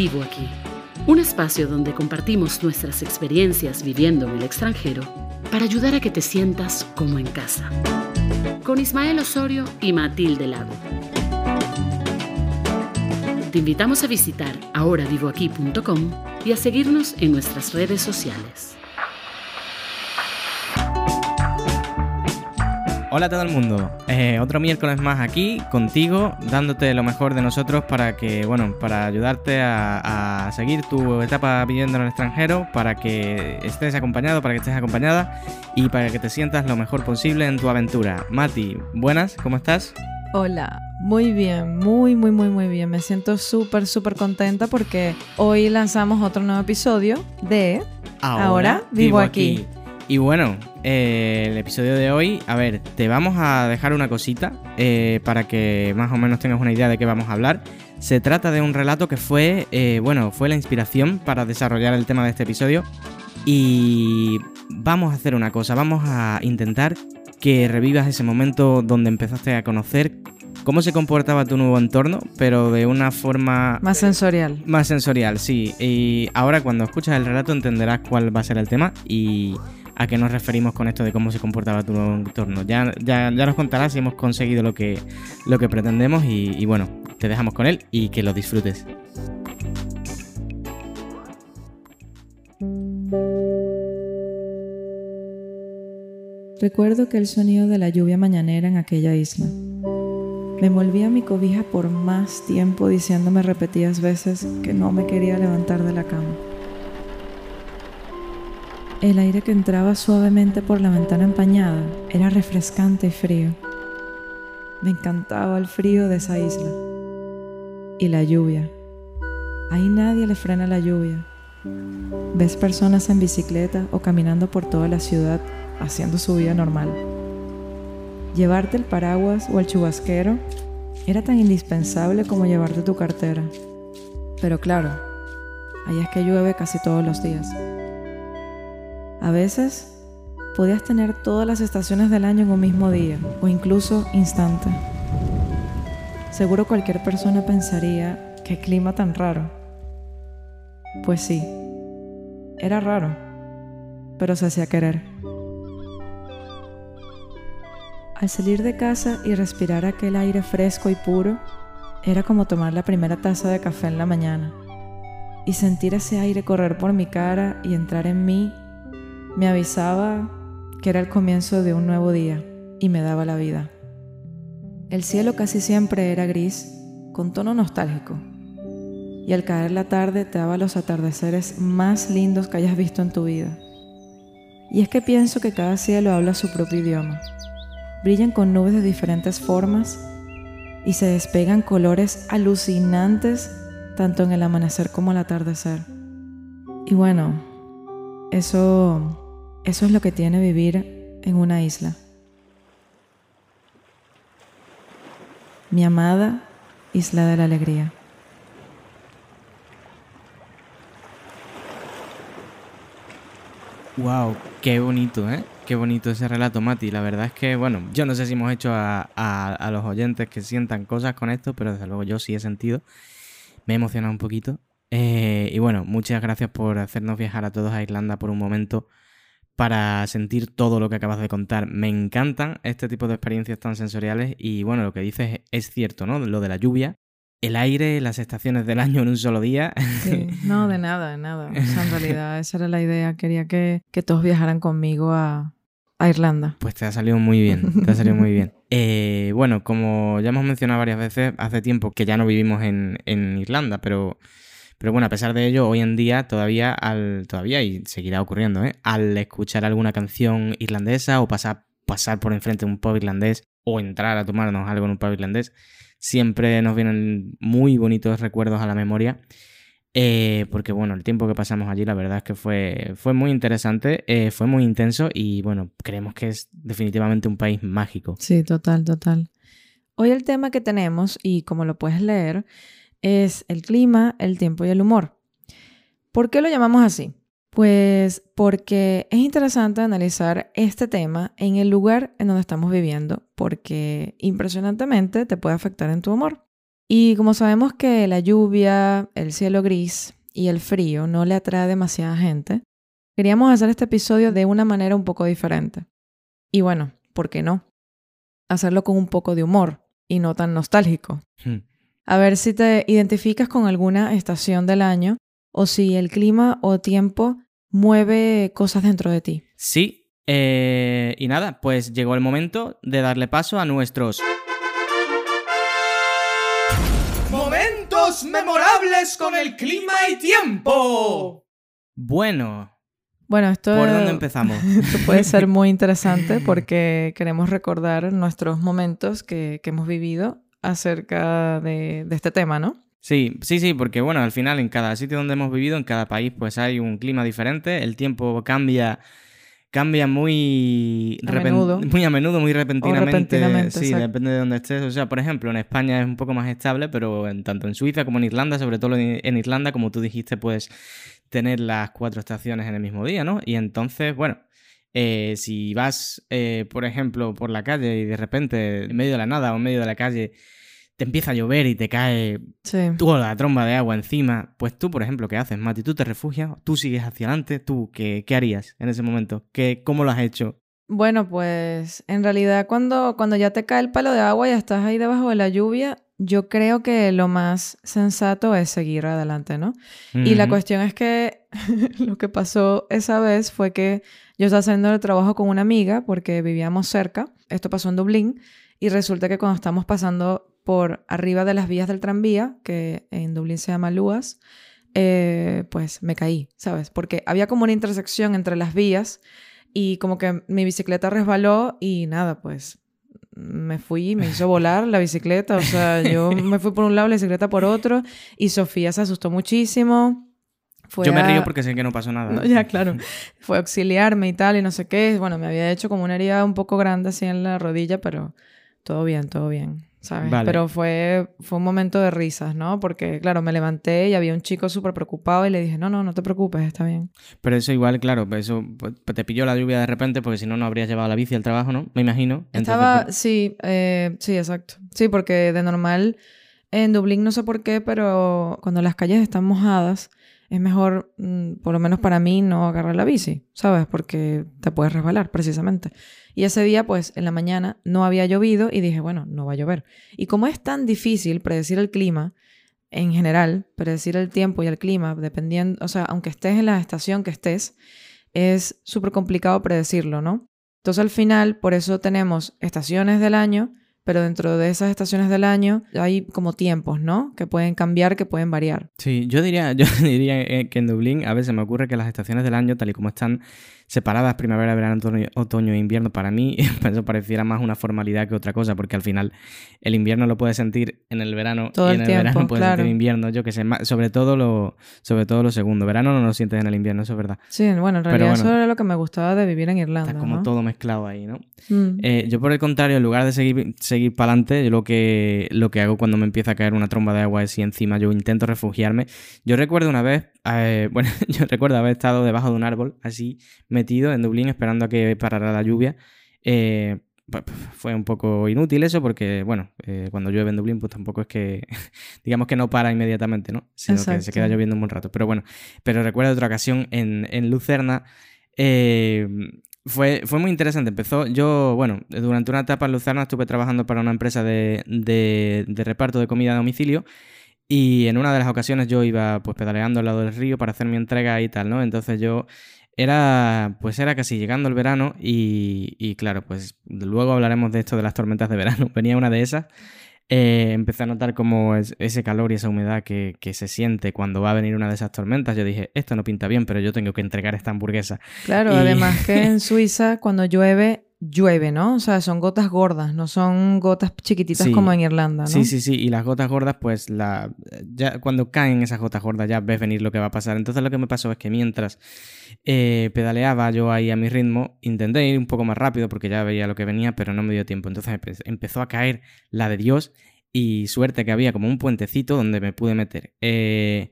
Vivo aquí, un espacio donde compartimos nuestras experiencias viviendo en el extranjero para ayudar a que te sientas como en casa. Con Ismael Osorio y Matilde Lago. Te invitamos a visitar ahoravivoaquí.com y a seguirnos en nuestras redes sociales. Hola a todo el mundo, eh, otro miércoles más aquí contigo, dándote lo mejor de nosotros para que, bueno, para ayudarte a, a, seguir tu etapa viviendo en el extranjero, para que estés acompañado, para que estés acompañada y para que te sientas lo mejor posible en tu aventura. Mati, buenas, ¿cómo estás? Hola, muy bien, muy, muy, muy, muy bien. Me siento súper, súper contenta porque hoy lanzamos otro nuevo episodio de Ahora, Ahora vivo aquí. Y bueno, eh, el episodio de hoy, a ver, te vamos a dejar una cosita eh, para que más o menos tengas una idea de qué vamos a hablar. Se trata de un relato que fue, eh, bueno, fue la inspiración para desarrollar el tema de este episodio. Y vamos a hacer una cosa, vamos a intentar que revivas ese momento donde empezaste a conocer cómo se comportaba tu nuevo entorno, pero de una forma... Más sensorial. Más sensorial, sí. Y ahora cuando escuchas el relato entenderás cuál va a ser el tema y a qué nos referimos con esto de cómo se comportaba tu nuevo entorno. Ya, ya, ya nos contarás si hemos conseguido lo que, lo que pretendemos y, bueno, te dejamos con él y que lo disfrutes. Recuerdo que el sonido de la lluvia mañanera en aquella isla. Me envolvía a mi cobija por más tiempo diciéndome repetidas veces que no me quería levantar de la cama. El aire que entraba suavemente por la ventana empañada era refrescante y frío. Me encantaba el frío de esa isla. Y la lluvia. Ahí nadie le frena la lluvia. Ves personas en bicicleta o caminando por toda la ciudad haciendo su vida normal. Llevarte el paraguas o el chubasquero era tan indispensable como llevarte tu cartera. Pero claro, allá es que llueve casi todos los días. A veces podías tener todas las estaciones del año en un mismo día o incluso instante. Seguro cualquier persona pensaría, qué clima tan raro. Pues sí, era raro, pero se hacía querer. Al salir de casa y respirar aquel aire fresco y puro, era como tomar la primera taza de café en la mañana. Y sentir ese aire correr por mi cara y entrar en mí me avisaba que era el comienzo de un nuevo día y me daba la vida. El cielo casi siempre era gris, con tono nostálgico, y al caer la tarde te daba los atardeceres más lindos que hayas visto en tu vida. Y es que pienso que cada cielo habla su propio idioma. Brillan con nubes de diferentes formas y se despegan colores alucinantes tanto en el amanecer como el atardecer. Y bueno, eso eso es lo que tiene vivir en una isla. Mi amada isla de la alegría. Wow, qué bonito, ¿eh? Qué bonito ese relato, Mati. La verdad es que, bueno, yo no sé si hemos hecho a, los oyentes que sientan cosas con esto, pero desde luego yo sí he sentido. Me he emocionado un poquito. Eh, y bueno, muchas gracias por hacernos viajar a todos a Irlanda por un momento para sentir todo lo que acabas de contar. Me encantan este tipo de experiencias tan sensoriales y bueno, lo que dices es cierto, ¿no? Lo de la lluvia, el aire, las estaciones del año en un solo día. Sí, no, de nada, de nada. O sea, en realidad esa era la idea. Quería que, que todos viajaran conmigo a, a, Irlanda. Pues te ha salido muy bien, te ha salido muy bien. Eh, bueno, como ya hemos mencionado varias veces, hace tiempo que ya no vivimos en, en Irlanda, pero... Pero bueno, a pesar de ello, hoy en día todavía, todavía y seguirá ocurriendo, ¿eh? al escuchar alguna canción irlandesa o pasar, pasar por enfrente de un pub irlandés o entrar a tomarnos algo en un pub irlandés, siempre nos vienen muy bonitos recuerdos a la memoria. Eh, porque bueno, el tiempo que pasamos allí la verdad es que fue, fue muy interesante, eh, fue muy intenso y bueno, creemos que es definitivamente un país mágico. Sí, total, total. Hoy el tema que tenemos, y como lo puedes leer, es el clima, el tiempo y el humor. ¿Por qué lo llamamos así? Pues porque es interesante analizar este tema en el lugar en donde estamos viviendo, porque impresionantemente te puede afectar en tu humor. Y como sabemos que la lluvia, el cielo gris y el frío no le atrae demasiada gente, queríamos hacer este episodio de una manera un poco diferente. Y bueno, ¿por qué no? Hacerlo con un poco de humor y no tan nostálgico. Hmm. A ver si te identificas con alguna estación del año o si el clima o tiempo mueve cosas dentro de ti. Sí, eh, y nada, pues llegó el momento de darle paso a nuestros... Momentos memorables con el clima y tiempo. Bueno, Bueno, esto, ¿por dónde empezamos? esto puede ser muy interesante porque queremos recordar nuestros momentos que, que hemos vivido acerca de, de este tema, ¿no? Sí, sí, sí, porque bueno, al final en cada sitio donde hemos vivido, en cada país, pues hay un clima diferente, el tiempo cambia, cambia muy, A menudo. muy a menudo, muy repentinamente. repentinamente, sí, exacto. depende de donde estés. O sea, por ejemplo, en España es un poco más estable, pero en, tanto en Suiza como en Irlanda, sobre todo en, en Irlanda, como tú dijiste, puedes tener las cuatro estaciones en el mismo día, ¿no? Y entonces, bueno. Eh, si vas, eh, por ejemplo, por la calle y de repente, en medio de la nada o en medio de la calle, te empieza a llover y te cae Sí. toda la tromba de agua encima, pues tú, por ejemplo, ¿qué haces, Mati? ¿Tú te refugias? ¿Tú sigues hacia adelante? ¿Tú qué, qué harías en ese momento? ¿Qué, ¿Cómo lo has hecho? Bueno, pues en realidad cuando, cuando ya te cae el palo de agua y estás ahí debajo de la lluvia, yo creo que lo más sensato es seguir adelante, ¿no? Y la cuestión es que lo que pasó esa vez fue que yo estaba haciendo el trabajo con una amiga porque vivíamos cerca. Esto pasó en Dublín. Y resulta que cuando estamos pasando por arriba de las vías del tranvía, que en Dublín se llama Luas, eh, pues me caí, ¿sabes? Porque había como una intersección entre las vías y como que mi bicicleta resbaló y nada, pues me fui, me hizo volar la bicicleta, o sea, yo me fui por un lado, la bicicleta por otro y Sofía se asustó muchísimo. Fue Yo me a- río porque sé que no pasó nada. No, ya, claro. Fue a auxiliarme y tal, y no sé qué. Bueno, me había hecho como una herida un poco grande así en la rodilla, pero todo bien, todo bien, ¿sabes? Vale. Pero fue, fue un momento de risas, ¿no? Porque, claro, me levanté y había un chico súper preocupado y le dije, no, no, no te preocupes, está bien. Pero eso igual, claro, pues eso pues, te pilló la lluvia de repente porque si no, no habrías llevado la bici al trabajo, ¿no? Me imagino. Estaba, pues, sí, eh, sí, exacto. Sí, porque de normal en Dublín no sé por qué, pero cuando las calles están mojadas, es mejor, mm, por lo menos para mí, no agarrar la bici, ¿sabes? Porque te puedes resbalar, precisamente. Y ese día, pues, en la mañana no había llovido y dije, bueno, no va a llover. Y como es tan difícil predecir el clima, en general, predecir el tiempo y el clima, dependiendo, o sea, aunque estés en la estación que estés, es súper complicado predecirlo, ¿no? Entonces al final, por eso tenemos estaciones del año, pero dentro de esas estaciones del año hay como tiempos, ¿no? Que pueden cambiar, que pueden variar. Sí, yo diría, yo diría eh, que en Dublín a veces me ocurre que las estaciones del año, tal y como están separadas, primavera, verano, otoño, otoño e invierno, para mí eso pareciera más una formalidad que otra cosa, porque al final el invierno lo puedes sentir en el verano Todo y en el tiempo, verano puedes claro. sentir invierno, yo que sé, sobre todo lo sobre todo lo segundo. Verano no lo sientes en el invierno, eso es verdad. Sí, bueno, en realidad bueno. eso era lo que me gustaba de vivir en Irlanda, Está como ¿no? todo mezclado ahí, ¿no? Mm. Eh, yo por el contrario, en lugar de seguir, seguir para adelante, yo lo que, lo que hago cuando me empieza a caer una tromba de agua es si encima yo intento refugiarme. Yo recuerdo una vez, eh, bueno, yo recuerdo haber estado debajo de un árbol, así metido en Dublín, esperando a que parara la lluvia. Eh, fue un poco inútil eso porque, bueno, eh, cuando llueve en Dublín, pues tampoco es que, digamos que no para inmediatamente, ¿no? Sino que se Exacto. queda lloviendo un buen rato. Pero bueno, pero recuerdo otra ocasión en, en Lucerna, eh, fue, fue muy interesante. Empezó, yo, bueno, durante una etapa en Lucerna estuve trabajando para una empresa de, de- de reparto de comida a domicilio y en una de las ocasiones yo iba pues pedaleando al lado del río para hacer mi entrega y tal, ¿no? Entonces yo era, pues era casi llegando el verano y, y claro, pues luego hablaremos de esto de las tormentas de verano. Venía una de esas. eh, empecé a notar como es- ese calor y esa humedad que, que se siente cuando va a venir una de esas tormentas. Yo dije, esto no pinta bien, pero yo tengo que entregar esta hamburguesa. Claro, Y- además que en Suiza cuando llueve, llueve, ¿no? O sea, son gotas gordas, no son gotas chiquititas Sí. como en Irlanda, ¿no? Sí, sí, sí. Y las gotas gordas, pues la, ya cuando caen esas gotas gordas ya ves venir lo que va a pasar. Entonces lo que me pasó es que mientras eh, pedaleaba yo ahí a mi ritmo, intenté ir un poco más rápido porque ya veía lo que venía, pero no me dio tiempo. Entonces empe- empezó a caer la de Dios y suerte que había como un puentecito donde me pude meter. Eh,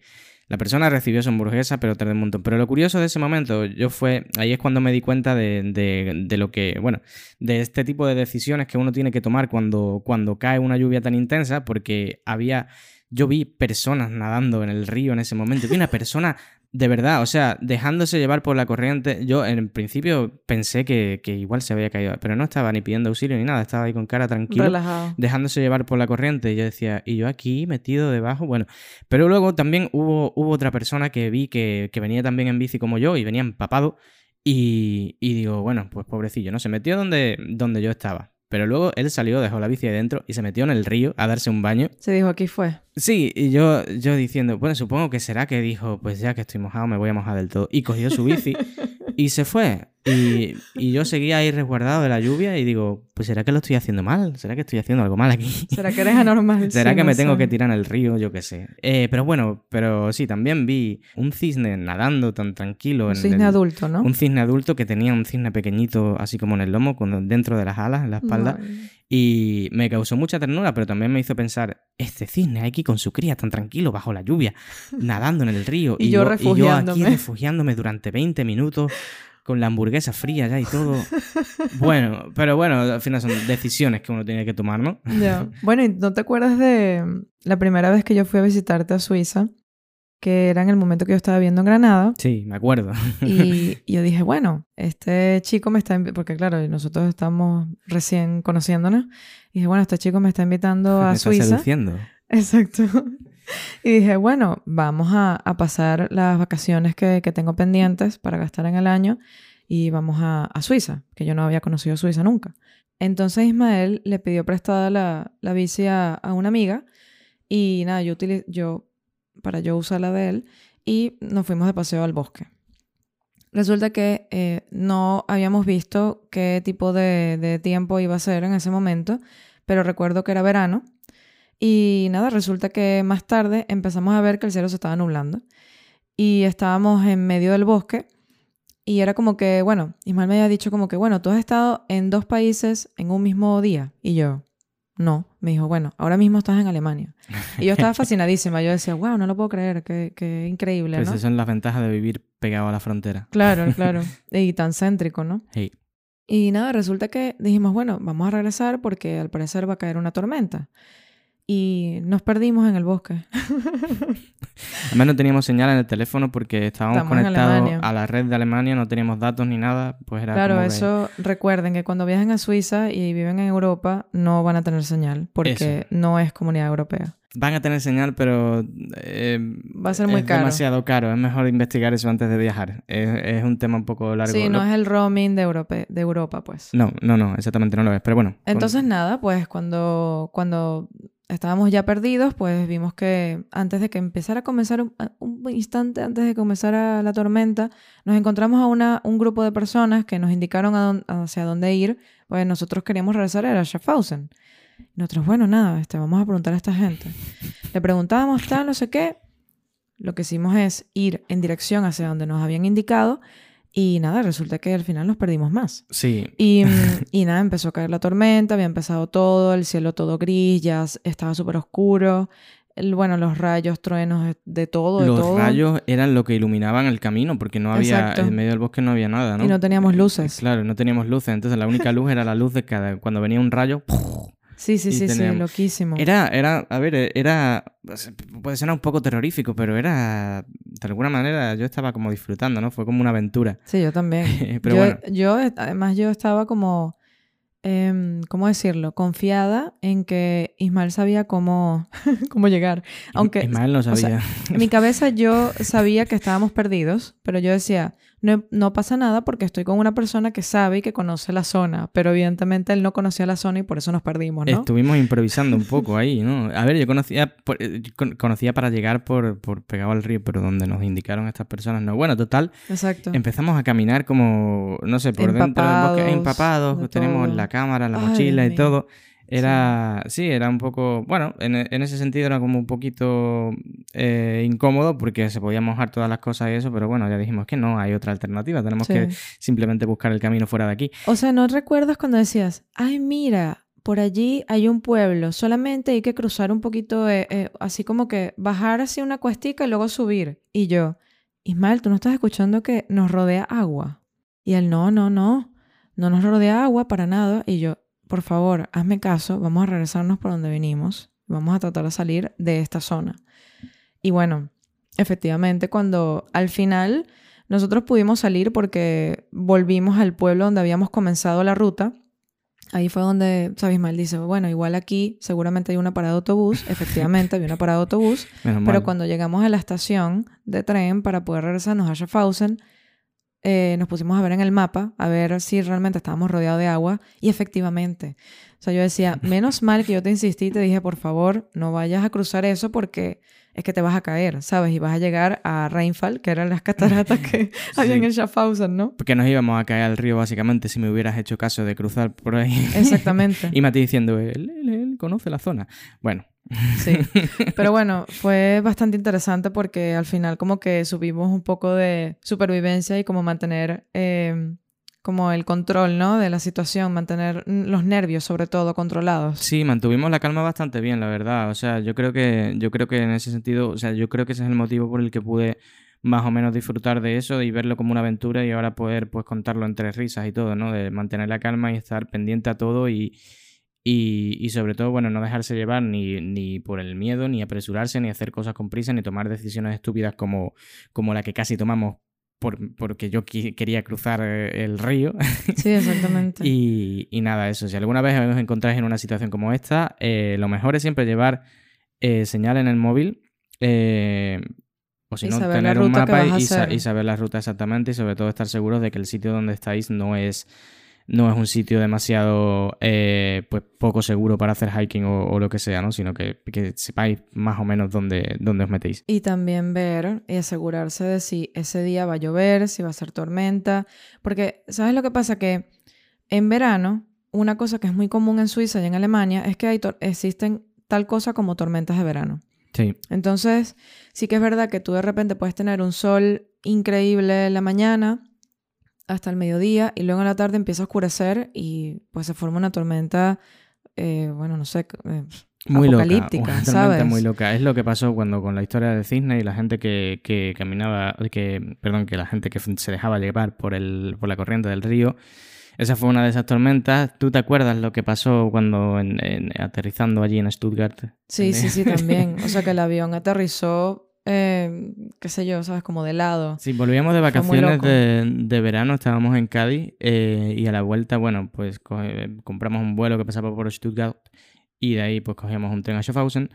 La persona recibió su hamburguesa, pero tardé un montón. Pero lo curioso de ese momento, yo fue, ahí es cuando me di cuenta de, de, de, lo que, bueno, de este tipo de decisiones que uno tiene que tomar cuando, cuando cae una lluvia tan intensa, porque había, yo vi personas nadando en el río en ese momento. Vi una persona de verdad, o sea, dejándose llevar por la corriente, yo en principio pensé que, que, igual se había caído, pero no estaba ni pidiendo auxilio ni nada, estaba ahí con cara tranquila, Relajado. dejándose llevar por la corriente. Y yo decía, y yo aquí metido debajo, bueno. Pero luego también hubo, hubo otra persona que vi que, que venía también en bici como yo y venía empapado. Y, y digo, bueno, pues pobrecillo, ¿no? Se metió donde, donde yo estaba. Pero luego él salió, dejó la bici ahí dentro y se metió en el río a darse un baño. Se dijo, aquí fue. Sí, y yo, yo diciendo, bueno, supongo que será que dijo, pues ya que estoy mojado, me voy a mojar del todo. Y cogió su bici y se fue. Y, y, yo seguía ahí resguardado de la lluvia y digo, pues será que lo estoy haciendo mal, será que estoy haciendo algo mal aquí. ¿Será que eres anormal? ¿Será Sí, que no me tengo que tirar en el río? Yo qué sé. Eh, pero bueno, pero sí, también vi un cisne nadando tan tranquilo. Un en cisne el- adulto, ¿no? Un cisne adulto que tenía un cisne pequeñito, así como en el lomo, con, dentro de las alas, en la espalda. Ay. Y me causó mucha ternura, pero también me hizo pensar, este cisne aquí con su cría tan tranquilo bajo la lluvia, nadando en el río. Y yo y yo aquí refugiándome durante 20 minutos con la hamburguesa fría ya y todo. Bueno, pero bueno, al final son decisiones que uno tiene que tomar, ¿no? Bueno, ¿y no te acuerdas de la primera vez que yo fui a visitarte a Suiza? Que era en el momento que yo estaba viviendo en Granada. Sí, me acuerdo. Y y yo dije, bueno, este chico me está... Porque claro, nosotros estamos recién conociéndonos. Y dije, bueno, este chico me está invitando a me está Suiza. seduciendo. Exacto. Y dije, bueno, vamos a, pasar las vacaciones que, que tengo pendientes para gastar en el año y vamos a, Suiza, que yo no había conocido Suiza nunca. Entonces Ismael le pidió prestada la, la bici a, a una amiga y nada, yo, utili- yo, para yo usar la de él y nos fuimos de paseo al bosque. Resulta que eh, no habíamos visto qué tipo de, de tiempo iba a ser en ese momento, pero recuerdo que era verano y nada, resulta que más tarde empezamos a ver que el cielo se estaba nublando. Y estábamos en medio del bosque. Y era como que, bueno, Ismael me había dicho como que, bueno, tú has estado en dos países en un mismo día. Y yo, no. Me dijo, bueno, ahora mismo estás en Alemania. Y yo estaba fascinadísima. Yo decía, wow, no lo puedo creer, qué, qué increíble, Pues ¿no? esas son las ventajas de vivir pegado a la frontera. Claro, claro. Y tan céntrico, ¿no? Hey. Y nada, resulta que dijimos, bueno, vamos a regresar porque al parecer va a caer una tormenta. Y nos perdimos en el bosque. Además no teníamos señal en el teléfono porque estábamos Estamos conectados a la red de Alemania, no teníamos datos ni nada, pues era Claro, como que- eso recuerden que cuando viajen a Suiza y viven en Europa no van a tener señal porque Eso. no es comunidad europea. Van a tener señal, pero eh, Va a ser muy es caro. demasiado caro. Es mejor investigar eso antes de viajar. Es, es un tema un poco largo. Sí, no Lo- es el roaming de, Europa, pues. no, no, no, exactamente no lo es. Pero bueno. con- Entonces nada, pues cuando, cuando estábamos ya perdidos, pues vimos que antes de que empezara a comenzar, un, instante antes de que comenzara la tormenta, nos encontramos a una, un grupo de personas que nos indicaron hacia dónde ir, pues nosotros queríamos regresar a Schaffhausen. Nosotros, bueno, nada, este, vamos a preguntar a esta gente. Le preguntábamos tal, no sé qué. Lo que hicimos es ir en dirección hacia donde nos habían indicado y nada, resulta que al final nos perdimos más. Sí, Y, mm, y nada, empezó a caer la tormenta, había empezado todo, el cielo todo gris, ya estaba súper oscuro. El, bueno, los rayos, truenos, de- de todo, de los todo. rayos eran lo que iluminaban el camino porque no había, Exacto. en medio del bosque no había nada, ¿no? Y no teníamos luces. Claro, no teníamos luces. Entonces la única luz era la luz de cada... Cuando venía un rayo... sí, sí, sí, teníamos- loquísimo. Era, era, a ver, era, puede sonar un poco terrorífico, pero era, de alguna manera, yo estaba como disfrutando, ¿no? Fue como una aventura. Sí, yo también. Pero yo, bueno. yo, además, yo estaba como, em, ¿cómo decirlo? Confiada en que Ismael sabía cómo, cómo llegar. Aunque Ismael no sea, sabía. en mi cabeza yo sabía que estábamos perdidos, pero yo decía, no, no pasa nada porque estoy con una persona que sabe y que conoce la zona, pero evidentemente él no conocía la zona y por eso nos perdimos, ¿no? Estuvimos improvisando un poco ahí, ¿no? A ver, yo conocía, por- eh, con- conocía para llegar por, por pegado al río, pero donde nos indicaron estas personas, no. Bueno, total, Exacto. empezamos a caminar como, no sé, por dentro del bosque, Empapados, empapados, de tenemos la cámara, la Ay, mochila y todo. Era, sí. era un poco, bueno, en, en ese sentido era como un poquito eh, incómodo porque se podían mojar todas las cosas y eso, pero bueno, ya dijimos que no, hay otra alternativa, tenemos Sí. que simplemente buscar el camino fuera de aquí. O sea, ¿no recuerdas cuando decías, ay, mira, por allí hay un pueblo, solamente hay que cruzar un poquito, eh, eh, así como que bajar hacia una cuestica y luego subir. Y yo, Ismael, ¿tú no estás escuchando que nos rodea agua? Y él, no, no, no, no nos rodea agua para nada. Y yo, por favor, hazme caso, vamos a regresarnos por donde vinimos, vamos a tratar de salir de esta zona. Y bueno, efectivamente, cuando al final nosotros pudimos salir porque volvimos al pueblo donde habíamos comenzado la ruta, Ahí fue donde Sabismal dice, bueno, igual aquí seguramente hay una parada de autobús. Efectivamente, había una parada de autobús. pero cuando llegamos a la estación de tren para poder regresarnos a Schaffhausen, eh, nos pusimos a ver en el mapa, a ver si realmente estábamos rodeados de agua. Y efectivamente, o sea, yo decía, menos mal que yo te insistí y te dije, por favor, no vayas a cruzar eso porque es que te vas a caer, ¿sabes? Y vas a llegar a Rheinfall, que eran las cataratas que había en el Schaffhausen, ¿no? Porque nos íbamos a caer al río básicamente si me hubieras hecho caso de cruzar por ahí. Exactamente. y Mati diciendo, él, él, conoce la zona. Bueno. Sí, pero bueno, fue bastante interesante porque al final como que subimos un poco de supervivencia y como mantener... Eh, como el control, ¿no? De la situación, mantener los nervios sobre todo controlados. Sí, mantuvimos la calma bastante bien, la verdad. O sea, yo creo que, yo creo que en ese sentido, o sea, yo creo que ese es el motivo por el que pude más o menos disfrutar de eso y verlo como una aventura y ahora poder pues contarlo entre risas y todo, ¿no? De mantener la calma y estar pendiente a todo y, y, y sobre todo, bueno, no dejarse llevar ni, ni, por el miedo, ni apresurarse, ni hacer cosas con prisa, ni tomar decisiones estúpidas como, como la que casi tomamos porque yo quería cruzar eh, el río. Sí, exactamente. y, nada, eso. Si alguna vez os encontráis en una situación como esta, eh, lo mejor es siempre llevar eh, señal en el móvil. o si no, tener un mapa y, y, saber la ruta exactamente y sobre todo estar seguros de que el sitio donde estáis no es no es un sitio demasiado eh, pues poco seguro para hacer hiking o, lo que sea, ¿no? Sino que, que, sepáis más o menos dónde, dónde os metéis. Y también ver y asegurarse de si ese día va a llover, si va a ser tormenta. Porque, ¿sabes lo que pasa? Que en verano, una cosa que es muy común en Suiza y en Alemania es que hay existen tal cosa como tormentas de verano. Sí. Entonces, sí que es verdad que tú de repente puedes tener un sol increíble en la mañana hasta el mediodía y luego en la tarde empieza a oscurecer y pues se forma una tormenta, eh, bueno, no sé, eh, muy apocalíptica, loca, ¿sabes? muy loca. Es lo que pasó cuando con la historia de cisne y la gente que, que, caminaba, que, perdón, que la gente que se dejaba llevar por, el, por la corriente del río. Esa fue una de esas tormentas. ¿Tú te acuerdas lo que pasó cuando aterrizando allí en Stuttgart? Sí, sí, sí, también. O sea que el avión aterrizó eh, qué sé yo, ¿sabes? Como de lado. Sí, volvíamos de vacaciones de, verano, estábamos en Cádiz eh, y a la vuelta, bueno, pues compramos un vuelo que pasaba por Stuttgart y de ahí pues cogíamos un tren a Schaffhausen.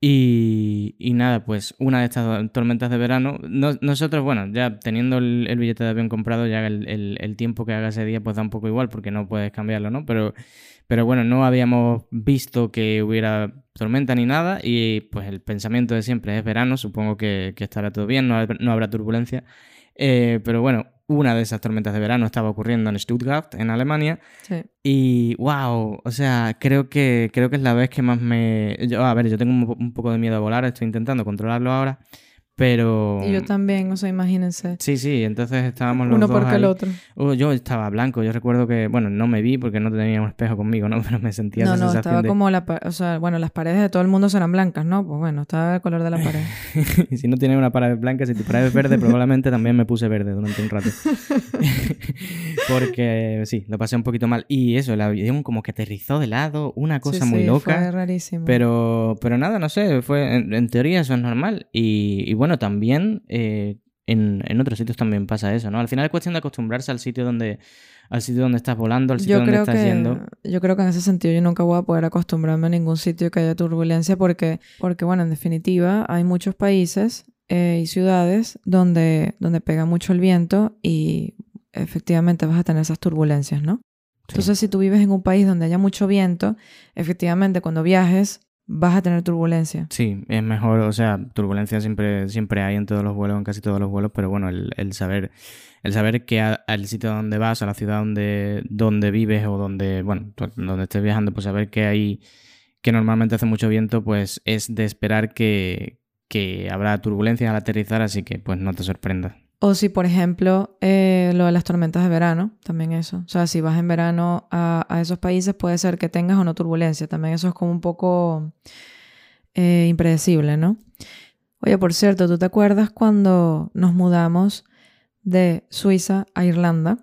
Y, nada, pues una de estas tormentas de verano, nosotros, bueno, ya teniendo el, billete de avión comprado, ya el, tiempo que haga ese día pues da un poco igual porque no puedes cambiarlo, ¿no? Pero pero bueno, no habíamos visto que hubiera tormenta ni nada y pues el pensamiento de siempre es verano, supongo que, estará todo bien, no, habrá turbulencia. Eh, pero bueno, una de esas tormentas de verano estaba ocurriendo en Stuttgart, en Alemania. Sí. Y wow, o sea, creo que, creo que es la vez que más me... Yo, a ver, yo tengo un, un poco de miedo a volar, estoy intentando controlarlo ahora. Pero. Y yo también, o sea, imagínense. Sí, sí, entonces estábamos los Uno dos. Uno porque el otro. Uh, yo estaba blanco, yo recuerdo que, bueno, no me vi porque no tenía un espejo conmigo, ¿no? Pero me sentía No, no, estaba como la. O sea, bueno, las paredes de todo el mundo eran blancas, ¿no? Pues bueno, estaba el color de la pared. y si no tienes una pared blanca, si tu pared es verde, probablemente también me puse verde durante un rato. porque sí, lo pasé un poquito mal. Y eso, el avión como que aterrizó de lado, una cosa muy loca. Fue rarísimo. Pero, pero nada, no sé, fue. En, teoría eso es normal. Y, y bueno, también eh, en, otros sitios también pasa eso, ¿no? Al final es cuestión de acostumbrarse al sitio donde, al sitio donde estás volando, al sitio donde estás yendo. Yo creo que en ese sentido yo nunca voy a poder acostumbrarme a ningún sitio que haya turbulencia porque, porque bueno, en definitiva hay muchos países eh, y ciudades donde, donde pega mucho el viento y efectivamente vas a tener esas turbulencias, ¿no? Entonces, si tú vives en un país donde haya mucho viento, efectivamente cuando viajes vas a tener turbulencia. Sí, es mejor, o sea, turbulencia siempre, siempre hay en todos los vuelos, en casi todos los vuelos, pero bueno, el, el saber, el saber que al sitio donde vas, a la ciudad donde, donde vives o donde, bueno, donde estés viajando, pues saber que hay, que normalmente hace mucho viento, pues es de esperar que, que habrá turbulencia al aterrizar, así que pues no te sorprendas. O si, por ejemplo, eh, lo de las tormentas de verano, también eso. O sea, si vas en verano a, a esos países, puede ser que tengas o no turbulencia. También eso es como un poco eh, impredecible, ¿no? Oye, por cierto, ¿tú te acuerdas cuando nos mudamos de Suiza a Irlanda?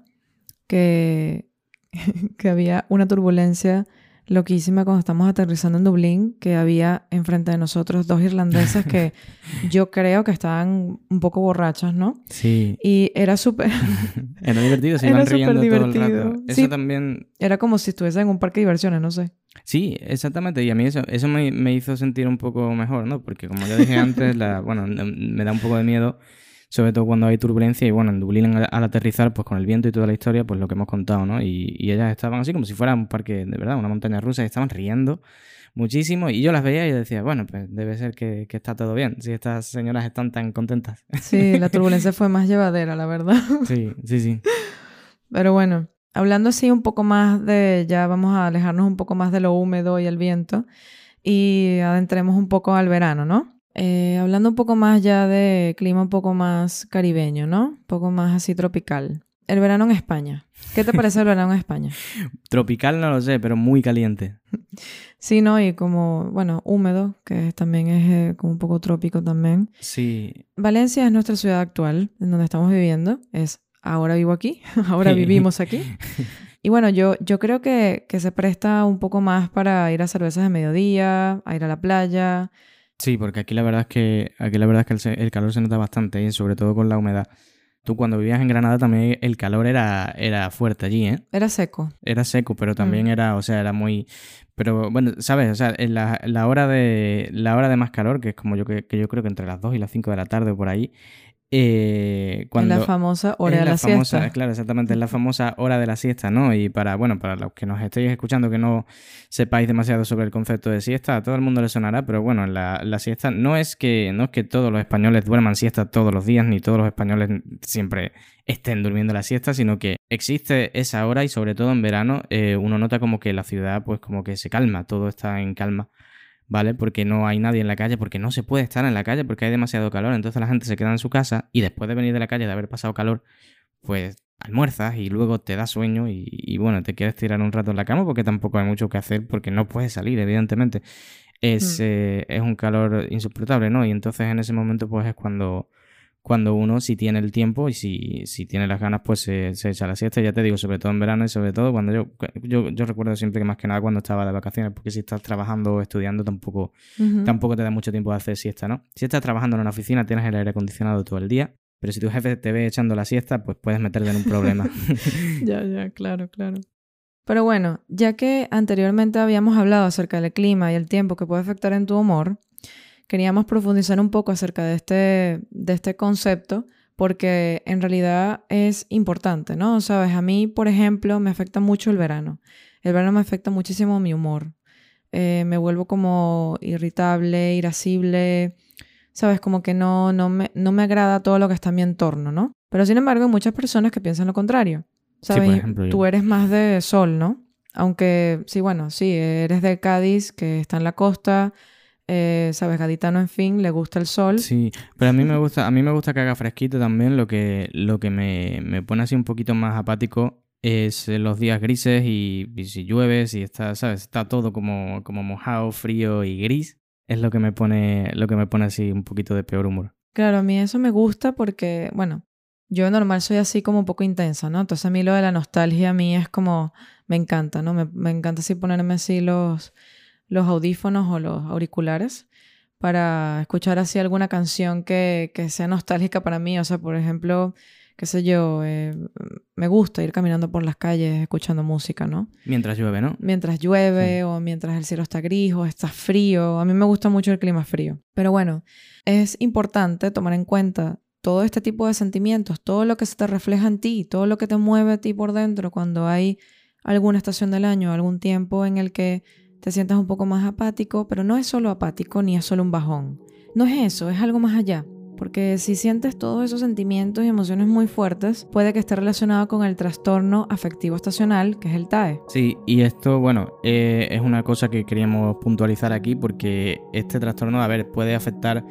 Que, que había una turbulencia loquísima cuando estamos aterrizando en Dublín, que había enfrente de nosotros dos irlandesas que yo creo que estaban un poco borrachas, ¿no? Sí. Y era súper... Era divertido, se Era iban riendo todo el rato. Eso Sí. también... Era como si estuviese en un parque de diversiones, no sé. Sí, exactamente. Y a mí eso, eso me, me hizo sentir un poco mejor, ¿no? Porque como ya dije antes, la, bueno, me da un poco de miedo, sobre todo cuando hay turbulencia. Y bueno, en Dublín al, aterrizar, pues con el viento y toda la historia, pues lo que hemos contado, ¿no? Y, y ellas estaban así como si fuera un parque, de verdad, una montaña rusa, y estaban riendo muchísimo. Y yo las veía y decía, bueno, pues debe ser que, que está todo bien, si estas señoras están tan contentas. Sí, la turbulencia fue más llevadera, la verdad. Sí, sí, sí. Pero bueno, hablando así un poco más de, ya vamos a alejarnos un poco más de lo húmedo y el viento y adentremos un poco al verano, ¿no? Eh, hablando un poco más ya de clima un poco más caribeño, ¿no? Un poco más así tropical. El verano en España. ¿Qué te parece el verano en España? Tropical no lo sé, pero muy caliente. Sí, ¿no? Y como, bueno, húmedo, que también es eh, como un poco trópico también. Sí, Valencia es nuestra ciudad actual, en donde estamos viviendo. Es ahora vivo aquí, ahora vivimos aquí. Y bueno, yo, yo creo que, que se presta un poco más para ir a cervezas de mediodía, a ir a la playa. Sí, porque aquí la verdad es que aquí la verdad es que el, el calor se nota bastante y sobre todo con la humedad. Tú cuando vivías en Granada también el calor era, era fuerte allí, ¿eh? Era seco. Era seco, pero también Mm. era, o sea, era muy... Pero bueno, ¿sabes? O sea, en la, la hora de la hora de más calor, que es como yo que, que yo creo que entre las 2 y las 5 de la tarde o por ahí, eh, cuando... en la famosa hora de la, famosa, siesta. Claro, exactamente, es la famosa hora de la siesta, ¿no? Y para, bueno, para los que nos estéis escuchando que no sepáis demasiado sobre el concepto de siesta, a todo el mundo le sonará, pero bueno, la, la siesta no es que no es que todos los españoles duerman siesta todos los días, ni todos los españoles siempre estén durmiendo la siesta, sino que existe esa hora y sobre todo en verano eh, uno nota como que la ciudad pues como que se calma, todo está en calma. ¿Vale? Porque no hay nadie en la calle, porque no se puede estar en la calle porque hay demasiado calor. Entonces la gente se queda en su casa y después de venir de la calle, de haber pasado calor, pues almuerzas y luego te da sueño y, y, bueno, te quieres tirar un rato en la cama porque tampoco hay mucho que hacer porque no puedes salir, evidentemente. Es, Mm. eh, es un calor insoportable, ¿no? Y entonces en ese momento pues es cuando, cuando uno, si tiene el tiempo y si, si tiene las ganas, pues se, se echa la siesta, ya te digo, sobre todo en verano y sobre todo cuando yo, yo, yo recuerdo siempre que más que nada cuando estaba de vacaciones, porque si estás trabajando o estudiando tampoco, tampoco te da mucho tiempo de hacer siesta, ¿no? Si estás trabajando en una oficina, tienes el aire acondicionado todo el día, pero si tu jefe te ve echando la siesta, pues puedes meterte en un problema. Ya, ya, claro, claro. Pero bueno, ya que anteriormente habíamos hablado acerca del clima y el tiempo que puede afectar en tu humor, queríamos profundizar un poco acerca de este, de este concepto porque en realidad es importante, ¿no? Sabes, a mí, por ejemplo, me afecta mucho el verano. El verano me afecta muchísimo mi humor. Eh, me vuelvo como irritable, irascible, ¿sabes? Como que no, no, me, no me agrada todo lo que está en mi entorno, ¿no? Pero sin embargo hay muchas personas que piensan lo contrario. ¿Sabes? por ejemplo. Tú eres más de sol, ¿no? Aunque, sí, bueno, sí, eres de Cádiz, que está en la costa, eh, ¿sabes? Gaditano, en fin, le gusta el sol. Sí, pero a mí me gusta, a mí me gusta que haga fresquito también. Lo que, lo que me, me pone así un poquito más apático es eh, los días grises y, y si llueve, si está, ¿sabes? Está todo como, como mojado, frío y gris. Es lo que me pone, lo que me pone así un poquito de peor humor. Claro, a mí eso me gusta porque, bueno, yo normal soy así como un poco intensa, ¿no? Entonces a mí lo de la nostalgia a mí es como, me encanta, ¿no? Me, me encanta así ponerme así los, los audífonos o los auriculares para escuchar así alguna canción que, que sea nostálgica para mí. O sea, por ejemplo, qué sé yo, eh, me gusta ir caminando por las calles escuchando música, ¿no? Mientras llueve, ¿no? mientras llueve Sí. o mientras el cielo está gris o está frío. A mí me gusta mucho el clima frío. Pero bueno, es importante tomar en cuenta todo este tipo de sentimientos, todo lo que se te refleja en ti, todo lo que te mueve a ti por dentro cuando hay alguna estación del año, algún tiempo en el que te sientas un poco más apático, pero no es solo apático ni es solo un bajón. No es eso, es algo más allá. Porque si sientes todos esos sentimientos y emociones muy fuertes, puede que esté relacionado con el trastorno afectivo estacional, que es el TAE. Sí, y esto, bueno, eh, es una cosa que queríamos puntualizar aquí porque este trastorno, a ver, puede afectar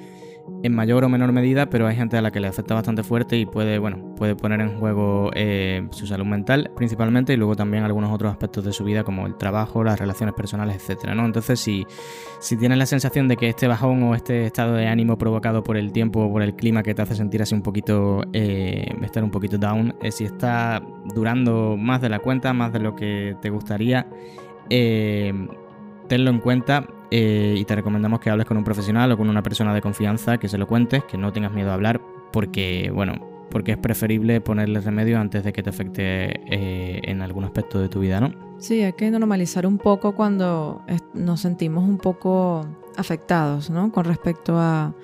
en mayor o menor medida, pero hay gente a la que le afecta bastante fuerte y puede, bueno, puede poner en juego eh, su salud mental principalmente y luego también algunos otros aspectos de su vida como el trabajo, las relaciones personales, etcétera, ¿no? Entonces, si, si tienes la sensación de que este bajón o este estado de ánimo provocado por el tiempo o por el clima que te hace sentir así un poquito, eh, estar un poquito down, eh, si está durando más de la cuenta, más de lo que te gustaría, tenlo en cuenta eh, y te recomendamos que hables con un profesional o con una persona de confianza, que se lo cuentes, que no tengas miedo a hablar, porque, bueno, porque es preferible ponerle remedio antes de que te afecte eh, en algún aspecto de tu vida, ¿no? Sí, hay que normalizar un poco cuando nos sentimos un poco afectados, ¿no? Con respecto a,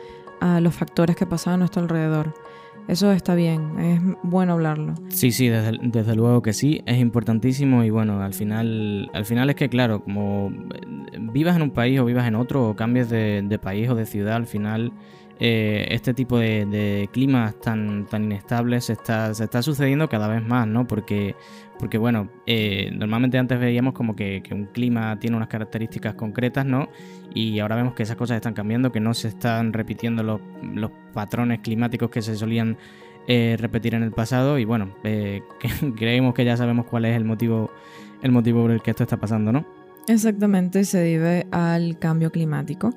a los factores que pasan a nuestro alrededor. Eso está bien, es bueno hablarlo. Sí, sí, desde, luego que sí, es importantísimo y bueno, al final, al final es que claro, como vivas en un país o vivas en otro o cambies de, país o de ciudad, al final eh, este tipo de, climas tan, tan inestables se está, se está sucediendo cada vez más, ¿no? Porque, porque bueno, eh, normalmente antes veíamos como que, un clima tiene unas características concretas, ¿no? y ahora vemos que esas cosas están cambiando, que no se están repitiendo los, patrones climáticos que se solían eh, repetir en el pasado y bueno, eh, creemos que ya sabemos cuál es el motivo, el motivo por el que esto está pasando, ¿no? Exactamente, se debe al cambio climático.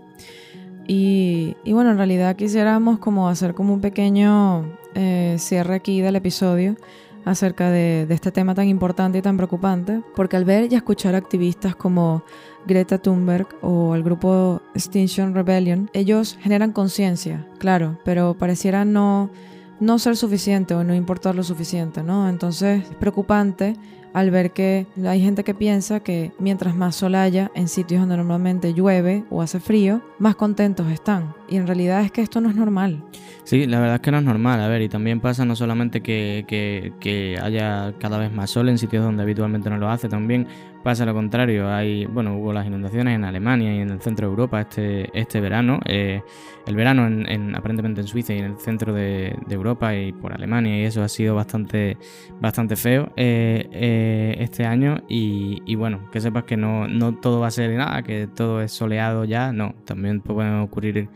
Y, bueno, en realidad quisiéramos como hacer como un pequeño eh, cierre aquí del episodio acerca de, de, este tema tan importante y tan preocupante, porque al ver y escuchar activistas como Greta Thunberg o el grupo Extinction Rebellion, ellos generan conciencia, claro, pero pareciera no, no ser suficiente o no importar lo suficiente, ¿no? Entonces es preocupante al ver que hay gente que piensa que mientras más sol haya en sitios donde normalmente llueve o hace frío, más contentos están. Y en realidad es que esto no es normal. Sí, la verdad es que no es normal. A ver, y también pasa no solamente que, que, haya cada vez más sol en sitios donde habitualmente no lo hace, también Pasa lo contrario, hay, bueno, hubo las inundaciones en Alemania y en el centro de Europa este, este verano. Eh, el verano en, aparentemente en Suiza y en el centro de, Europa y por Alemania y eso ha sido bastante, bastante feo eh, eh, este año. Y, bueno, que sepas que no, no todo va a ser nada, que todo es soleado ya. No, también pueden ocurrir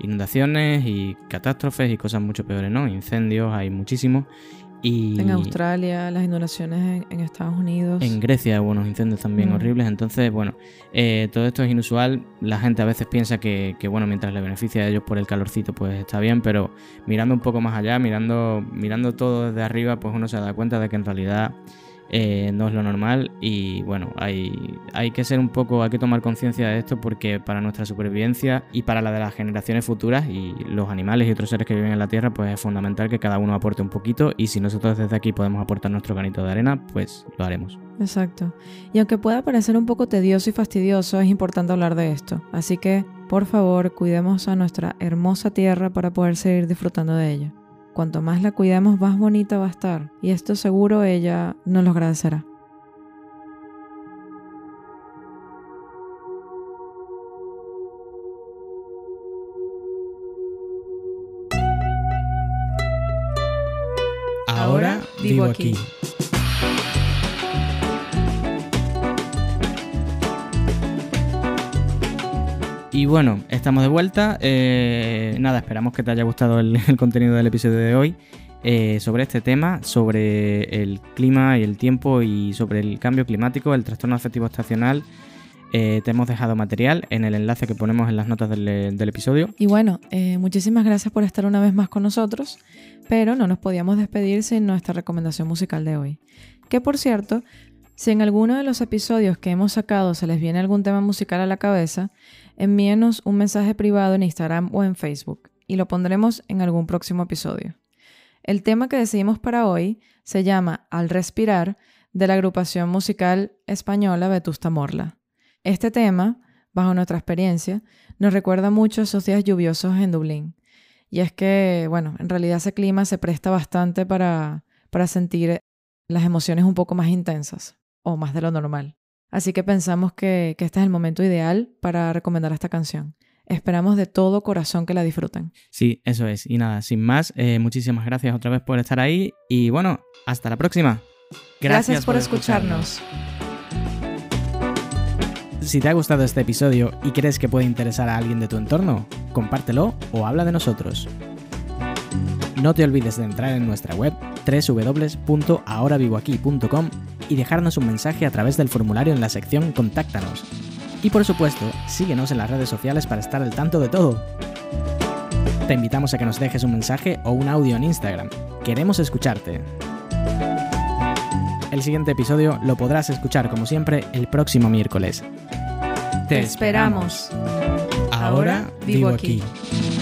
inundaciones y catástrofes y cosas mucho peores, ¿no? Incendios, hay muchísimos en Australia, las inundaciones en, Estados Unidos. En Grecia hubo unos incendios también mm. horribles. Entonces, bueno, eh, todo esto es inusual. La gente a veces piensa que, bueno, mientras le beneficia a ellos por el calorcito, pues está bien, pero mirando un poco más allá, mirando, mirando todo desde arriba, pues uno se da cuenta de que en realidad eh, no es lo normal y bueno, hay, hay que ser un poco, hay que tomar conciencia de esto porque para nuestra supervivencia y para la de las generaciones futuras y los animales y otros seres que viven en la Tierra, pues es fundamental que cada uno aporte un poquito y si nosotros desde aquí podemos aportar nuestro granito de arena, pues lo haremos. Exacto. Y aunque pueda parecer un poco tedioso y fastidioso, es importante hablar de esto. Así que, por favor, cuidemos a nuestra hermosa Tierra para poder seguir disfrutando de ella. Cuanto más la cuidemos, más bonita va a estar. Y esto seguro ella nos lo agradecerá. Ahora vivo aquí. Y bueno, estamos de vuelta. Eh, nada, esperamos que te haya gustado el, contenido del episodio de hoy eh, sobre este tema, sobre el clima y el tiempo y sobre el cambio climático, el trastorno afectivo estacional. Eh, te hemos dejado material en el enlace que ponemos en las notas del, episodio. Y bueno, muchísimas gracias por estar una vez más con nosotros, pero no nos podíamos despedir sin nuestra recomendación musical de hoy. Que por cierto, si en alguno de los episodios que hemos sacado se les viene algún tema musical a la cabeza, envíenos un mensaje privado en Instagram o en Facebook y lo pondremos en algún próximo episodio. El tema que decidimos para hoy se llama Al respirar de la agrupación musical española Vetusta Morla. Este tema, bajo nuestra experiencia, nos recuerda mucho esos días lluviosos en Dublín. Y es que, bueno, en realidad ese clima se presta bastante para, para sentir las emociones un poco más intensas o más de lo normal. Así que pensamos que, este es el momento ideal para recomendar esta canción. Esperamos de todo corazón que la disfruten. Sí, eso es. Y nada, sin más, eh, muchísimas gracias otra vez por estar ahí y bueno, hasta la próxima. Gracias, por, escucharnos. Si te ha gustado este episodio y crees que puede interesar a alguien de tu entorno, compártelo o habla de nosotros. No te olvides de entrar en nuestra web www.ahoravivoaquí.com y dejarnos un mensaje a través del formulario en la sección Contáctanos. Y por supuesto, síguenos en las redes sociales para estar al tanto de todo. Te invitamos a que nos dejes un mensaje o un audio en Instagram. Queremos escucharte. El siguiente episodio lo podrás escuchar como siempre el próximo miércoles. Te esperamos. Ahora vivo aquí. aquí.